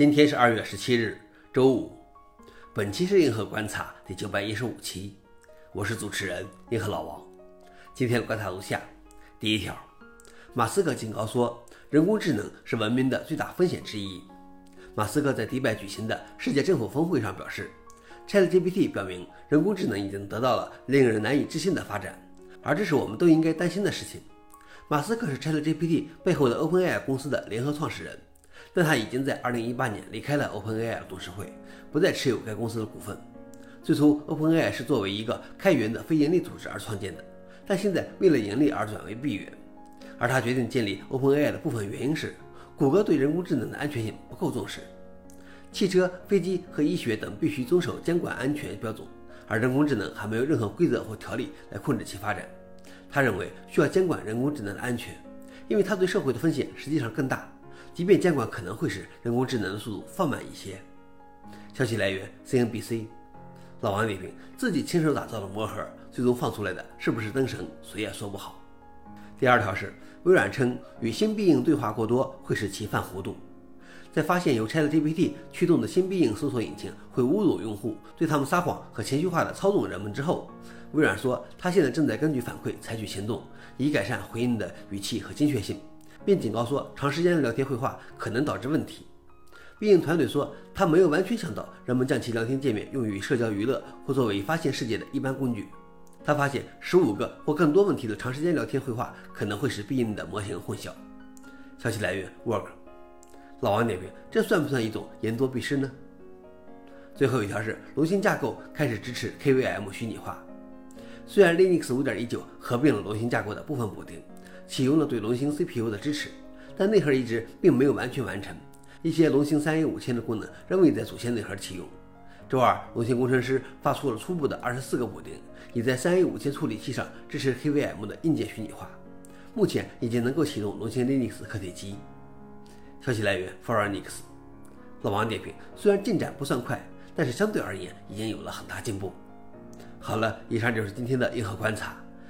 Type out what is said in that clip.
今天是二月十七日，周五。本期是硬核观察第九百一十五期，我是主持人硬核老王。今天的观察如下：第一条，马斯克警告说，人工智能是文明的最大风险之一。马斯克在迪拜举行的世界政府峰会上表示，ChatGPT 表明人工智能已经得到了令人难以置信的发展，而这是我们都应该担心的事情。马斯克是 ChatGPT 背后的 OpenAI 公司的联合创始人。但他已经在2018年离开了 OpenAI 董事会，不再持有该公司的股份。最初，OpenAI 是作为一个开源的非盈利组织而创建的，但现在为了盈利而转为闭源。而他决定建立 OpenAI 的部分原因是，谷歌对人工智能的安全性不够重视。汽车、飞机和医学等必须遵守监管安全标准，而人工智能还没有任何规则或条例来控制其发展。他认为需要监管人工智能的安全，因为它对社会的风险实际上更大。即便监管可能会使人工智能的速度放慢一些。消息来源：CNBC。老王点评：自己亲手打造的魔盒，最终放出来的是不是灯神，谁也说不好。第二条是，微软称与新必应对话过多会使其犯糊涂。在发现由 ChatGPT 驱动的新必应搜索引擎会侮辱用户、对他们撒谎和情绪化的操纵人们之后，微软说，他现在正在根据反馈采取行动，以改善回应的语气和精确性。并警告说，长时间的聊天绘画可能导致问题。毕竟团队说，他没有完全想到人们将其聊天界面用于社交娱乐或作为发现世界的一般工具。他发现十五个或更多问题的长时间聊天绘画可能会使必应的模型混淆。消息来源：Work。老王点评：这算不算一种言多必失呢？最后一条是，龙芯架构开始支持 KVM 虚拟化。虽然 Linux 5.19合并了龙芯架构的部分补丁。启用了对龙芯 CPU 的支持，但内核移植并没有完全完成。一些龙芯 3A 5000的功能仍未在主线内核启用。周二，龙芯工程师发出了初步的24个补丁，已在 3A 5000处理器上支持 KVM 的硬件虚拟化。目前已经能够启动龙芯 Linux 客体机。消息来源 f o r e n i x 老王点评：虽然进展不算快，但是相对而言已经有了很大进步。好了，以上就是今天的硬核观察。